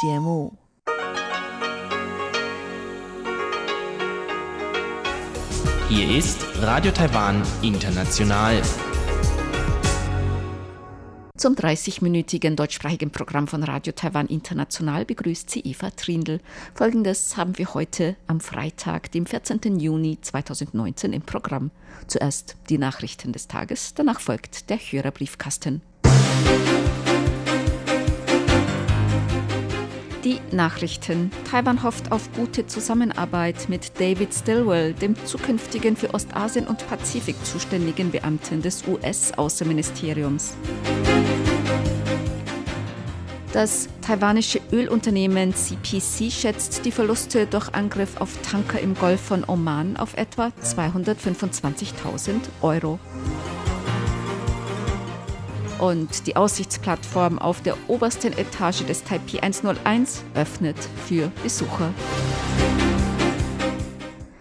节目。Hier ist Radio Taiwan International. Zum 30-minütigen deutschsprachigen Programm von Radio Taiwan International begrüßt sie Eva Trindl. Folgendes haben wir heute am Freitag, dem 14. Juni 2019 im Programm. Zuerst die Nachrichten des Tages, danach folgt der Hörerbriefkasten. Die Nachrichten. Taiwan hofft auf gute Zusammenarbeit mit David Stilwell, dem zukünftigen für Ostasien und Pazifik zuständigen Beamten des US-Außenministeriums. Das taiwanische Ölunternehmen CPC schätzt die Verluste durch Angriff auf Tanker im Golf von Oman auf etwa 225.000 Euro. Und die Aussichtsplattform auf der obersten Etage des Taipei 101 öffnet für Besucher.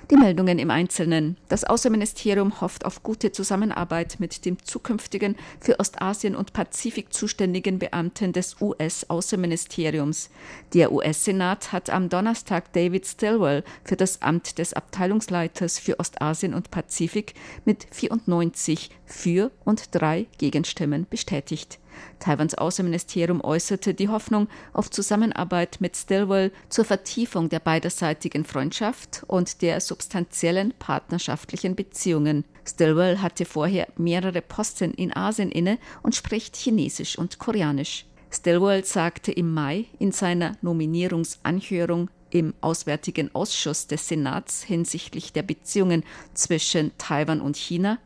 Die Meldungen im Einzelnen. Das Außenministerium hofft auf gute Zusammenarbeit mit dem zukünftigen für Ostasien und Pazifik zuständigen Beamten des US-Außenministeriums. Der US-Senat hat am Donnerstag David Stilwell für das Amt des Abteilungsleiters für Ostasien und Pazifik mit 94 für und drei Gegenstimmen bestätigt. Taiwans Außenministerium äußerte die Hoffnung auf Zusammenarbeit mit Stilwell zur Vertiefung der beiderseitigen Freundschaft und der substanziellen partnerschaftlichen Beziehungen. Stilwell hatte vorher mehrere Posten in Asien inne und spricht Chinesisch und Koreanisch. Stilwell sagte im Mai in seiner Nominierungsanhörung im Auswärtigen Ausschuss des Senats hinsichtlich der Beziehungen zwischen Taiwan und China,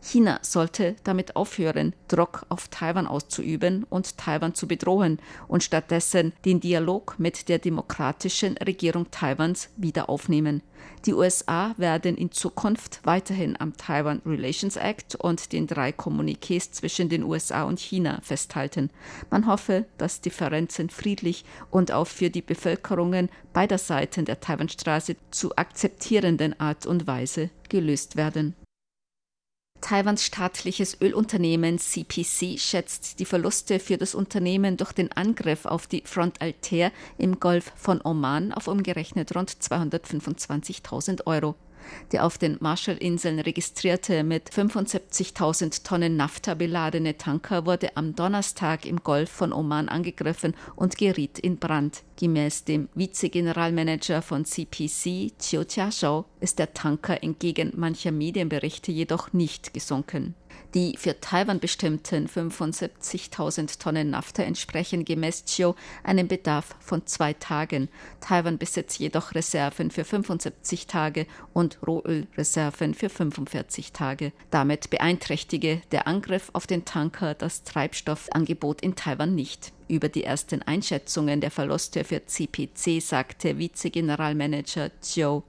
China sollte damit aufhören, Druck auf Taiwan auszuüben und Taiwan zu bedrohen und stattdessen den Dialog mit der demokratischen Regierung Taiwans wieder aufnehmen. Die USA werden in Zukunft weiterhin am Taiwan Relations Act und den drei Kommuniqués zwischen den USA und China festhalten. Man hoffe, dass Differenzen friedlich und auf für die Bevölkerungen beider Seiten der Taiwanstraße zu akzeptierenden Art und Weise gelöst werden. Taiwans staatliches Ölunternehmen CPC schätzt die Verluste für das Unternehmen durch den Angriff auf die Front Altair im Golf von Oman auf umgerechnet rund 225.000 Euro. Der auf den Marshallinseln registrierte mit 75.000 Tonnen Nafta beladene Tanker wurde am Donnerstag im Golf von Oman angegriffen und geriet in Brand. Gemäß dem Vizegeneralmanager von CPC, Chiu Jiashou, ist der Tanker entgegen mancher Medienberichte jedoch nicht gesunken. Die für Taiwan bestimmten 75.000 Tonnen Nafta entsprechen gemäß Chiu einem Bedarf von zwei Tagen. Taiwan besitzt jedoch Reserven für 75 Tage und Rohölreserven für 45 Tage. Damit beeinträchtige der Angriff auf den Tanker das Treibstoffangebot in Taiwan nicht. Über die ersten Einschätzungen der Verluste für CPC sagte Vizegeneralmanager Chiu.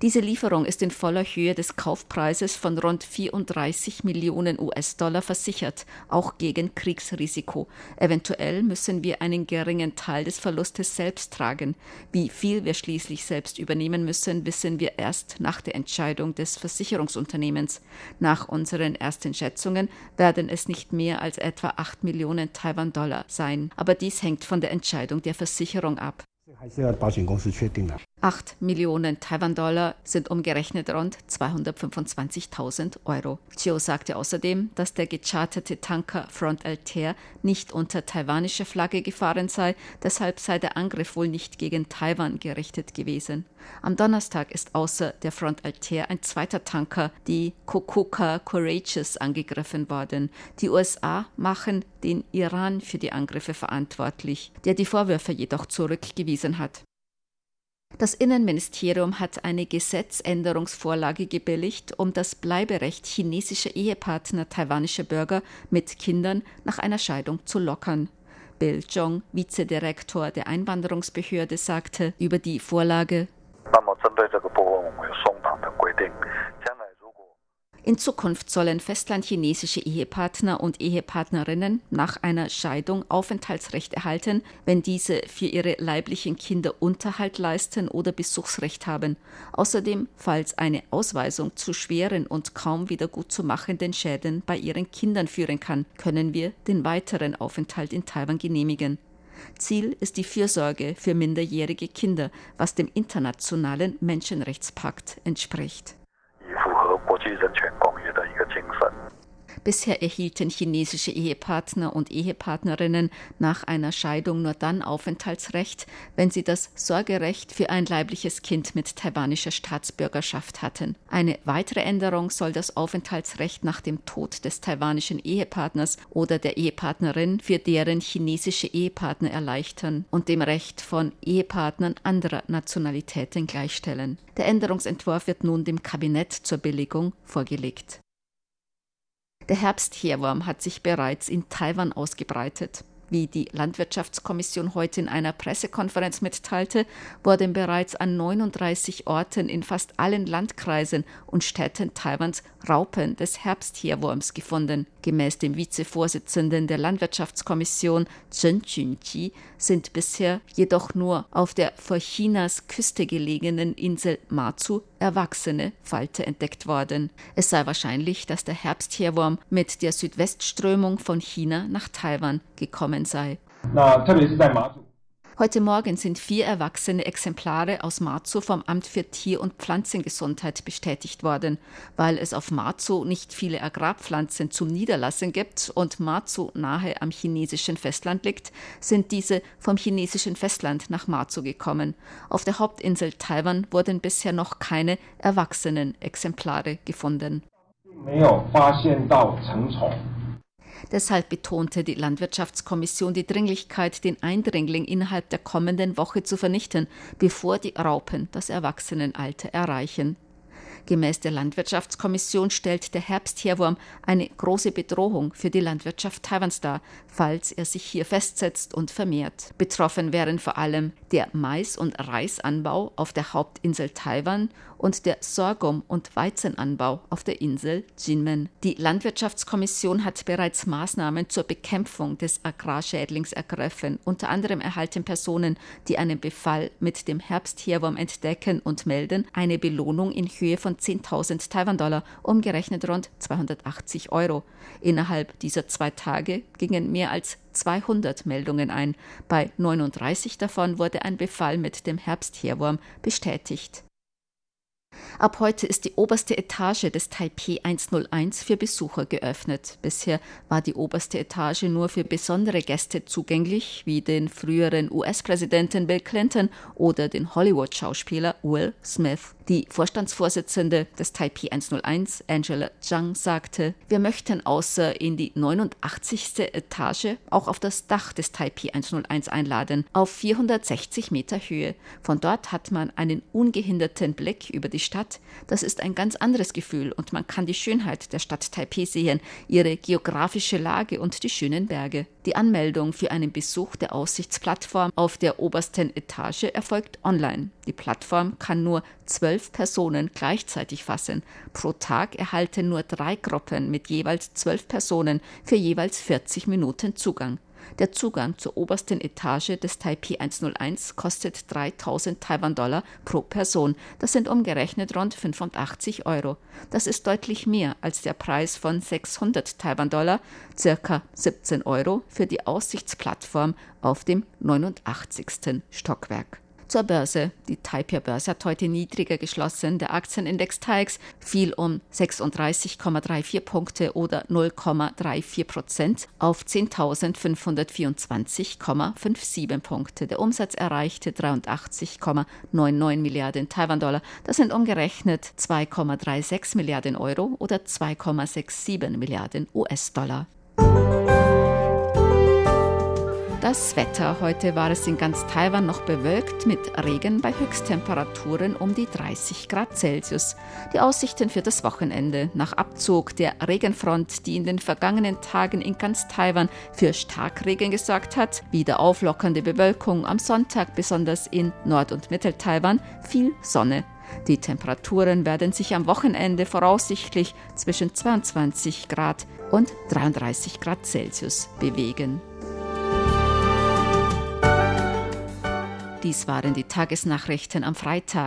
Diese Lieferung ist in voller Höhe des Kaufpreises von rund 34 Millionen US-Dollar versichert, auch gegen Kriegsrisiko. Eventuell müssen wir einen geringen Teil des Verlustes selbst tragen. Wie viel wir schließlich selbst übernehmen müssen, wissen wir erst nach der Entscheidung des Versicherungsunternehmens. Nach unseren ersten Schätzungen werden es nicht mehr als etwa 8 Millionen Taiwan-Dollar sein. Aber dies hängt von der Entscheidung der Versicherung ab. 8 Millionen Taiwan-Dollar sind umgerechnet rund 225.000 Euro. Chio sagte außerdem, dass der gecharterte Tanker Front Altair nicht unter taiwanischer Flagge gefahren sei, deshalb sei der Angriff wohl nicht gegen Taiwan gerichtet gewesen. Am Donnerstag ist außer der Front Altair ein zweiter Tanker, die Kokuka Courageous, angegriffen worden. Die USA machen den Iran für die Angriffe verantwortlich, der die Vorwürfe jedoch zurückgewiesen hat. Das Innenministerium hat eine Gesetzänderungsvorlage gebilligt, um das Bleiberecht chinesischer Ehepartner taiwanischer Bürger mit Kindern nach einer Scheidung zu lockern. Bill Zhong, Vizedirektor der Einwanderungsbehörde, sagte über die Vorlage, In Zukunft sollen festlandchinesische Ehepartner und Ehepartnerinnen nach einer Scheidung Aufenthaltsrecht erhalten, wenn diese für ihre leiblichen Kinder Unterhalt leisten oder Besuchsrecht haben. Außerdem, falls eine Ausweisung zu schweren und kaum wieder gut zu machenden Schäden bei ihren Kindern führen kann, können wir den weiteren Aufenthalt in Taiwan genehmigen. Ziel ist die Fürsorge für minderjährige Kinder, was dem internationalen Menschenrechtspakt entspricht. Bisher erhielten chinesische Ehepartner und Ehepartnerinnen nach einer Scheidung nur dann Aufenthaltsrecht, wenn sie das Sorgerecht für ein leibliches Kind mit taiwanischer Staatsbürgerschaft hatten. Eine weitere Änderung soll das Aufenthaltsrecht nach dem Tod des taiwanischen Ehepartners oder der Ehepartnerin für deren chinesische Ehepartner erleichtern und dem Recht von Ehepartnern anderer Nationalitäten gleichstellen. Der Änderungsentwurf wird nun dem Kabinett zur Billigung vorgelegt. Der Herbstheerwurm hat sich bereits in Taiwan ausgebreitet. Wie die Landwirtschaftskommission heute in einer Pressekonferenz mitteilte, wurden bereits an 39 Orten in fast allen Landkreisen und Städten Taiwans Raupen des Herbstheerwurms gefunden. Gemäß dem Vizevorsitzenden der Landwirtschaftskommission Chen Junji sind bisher jedoch nur auf der vor Chinas Küste gelegenen Insel Matsu erwachsene Falte entdeckt worden. Es sei wahrscheinlich, dass der Herbstheerwurm mit der Südwestströmung von China nach Taiwan gekommen sei. Na, Heute Morgen sind vier erwachsene Exemplare aus Marzo vom Amt für Tier- und Pflanzengesundheit bestätigt worden. Weil es auf Marzo nicht viele Agrarpflanzen zum Niederlassen gibt und Marzo nahe am chinesischen Festland liegt, sind diese vom chinesischen Festland nach Marzo gekommen. Auf der Hauptinsel Taiwan wurden bisher noch keine erwachsenen Exemplare gefunden. 没有发现到成虫。 Deshalb betonte die Landwirtschaftskommission die Dringlichkeit, den Eindringling innerhalb der kommenden Woche zu vernichten, bevor die Raupen das Erwachsenenalter erreichen. Gemäß der Landwirtschaftskommission stellt der Herbstheerwurm eine große Bedrohung für die Landwirtschaft Taiwans dar, falls er sich hier festsetzt und vermehrt. Betroffen wären vor allem der Mais- und Reisanbau auf der Hauptinsel Taiwan und der Sorghum- und Weizenanbau auf der Insel Jinmen. Die Landwirtschaftskommission hat bereits Maßnahmen zur Bekämpfung des Agrarschädlings ergriffen. Unter anderem erhalten Personen, die einen Befall mit dem Herbstheerwurm entdecken und melden, eine Belohnung in Höhe von 10.000 Taiwan-Dollar, umgerechnet rund 280 Euro. Innerhalb dieser zwei Tage gingen mehr als 200 Meldungen ein. Bei 39 davon wurde ein Befall mit dem Herbstheerwurm bestätigt. Ab heute ist die oberste Etage des Taipei 101 für Besucher geöffnet. Bisher war die oberste Etage nur für besondere Gäste zugänglich, wie den früheren US-Präsidenten Bill Clinton oder den Hollywood-Schauspieler Will Smith. Die Vorstandsvorsitzende des Taipei 101, Angela Zhang, sagte, wir möchten außer in die 89. Etage auch auf das Dach des Taipei 101 einladen, auf 460 Meter Höhe. Von dort hat man einen ungehinderten Blick über die Stadt. Das ist ein ganz anderes Gefühl und man kann die Schönheit der Stadt Taipei sehen, ihre geografische Lage und die schönen Berge. Die Anmeldung für einen Besuch der Aussichtsplattform auf der obersten Etage erfolgt online. Die Plattform kann nur zwölf Personen gleichzeitig fassen. Pro Tag erhalten nur drei Gruppen mit jeweils zwölf Personen für jeweils 40 Minuten Zugang. Der Zugang zur obersten Etage des Taipei 101 kostet 3000 Taiwan-Dollar pro Person. Das sind umgerechnet rund 85 Euro. Das ist deutlich mehr als der Preis von 600 Taiwan-Dollar, circa 17 Euro, für die Aussichtsplattform auf dem 89. Stockwerk. Zur Börse. Die Taipei-Börse hat heute niedriger geschlossen. Der Aktienindex TAIX fiel um 36,34 Punkte oder 0,34 Prozent auf 10.524,57 Punkte. Der Umsatz erreichte 83,99 Milliarden Taiwan-Dollar. Das sind umgerechnet 2,36 Milliarden Euro oder 2,67 Milliarden US-Dollar. Das Wetter. Heute war es in ganz Taiwan noch bewölkt mit Regen bei Höchsttemperaturen um die 30 Grad Celsius. Die Aussichten für das Wochenende. Nach Abzug der Regenfront, die in den vergangenen Tagen in ganz Taiwan für Starkregen gesorgt hat, wieder auflockernde Bewölkung am Sonntag, besonders in Nord- und Mittel-Taiwan, viel Sonne. Die Temperaturen werden sich am Wochenende voraussichtlich zwischen 22 Grad und 33 Grad Celsius bewegen. Dies waren die Tagesnachrichten am Freitag.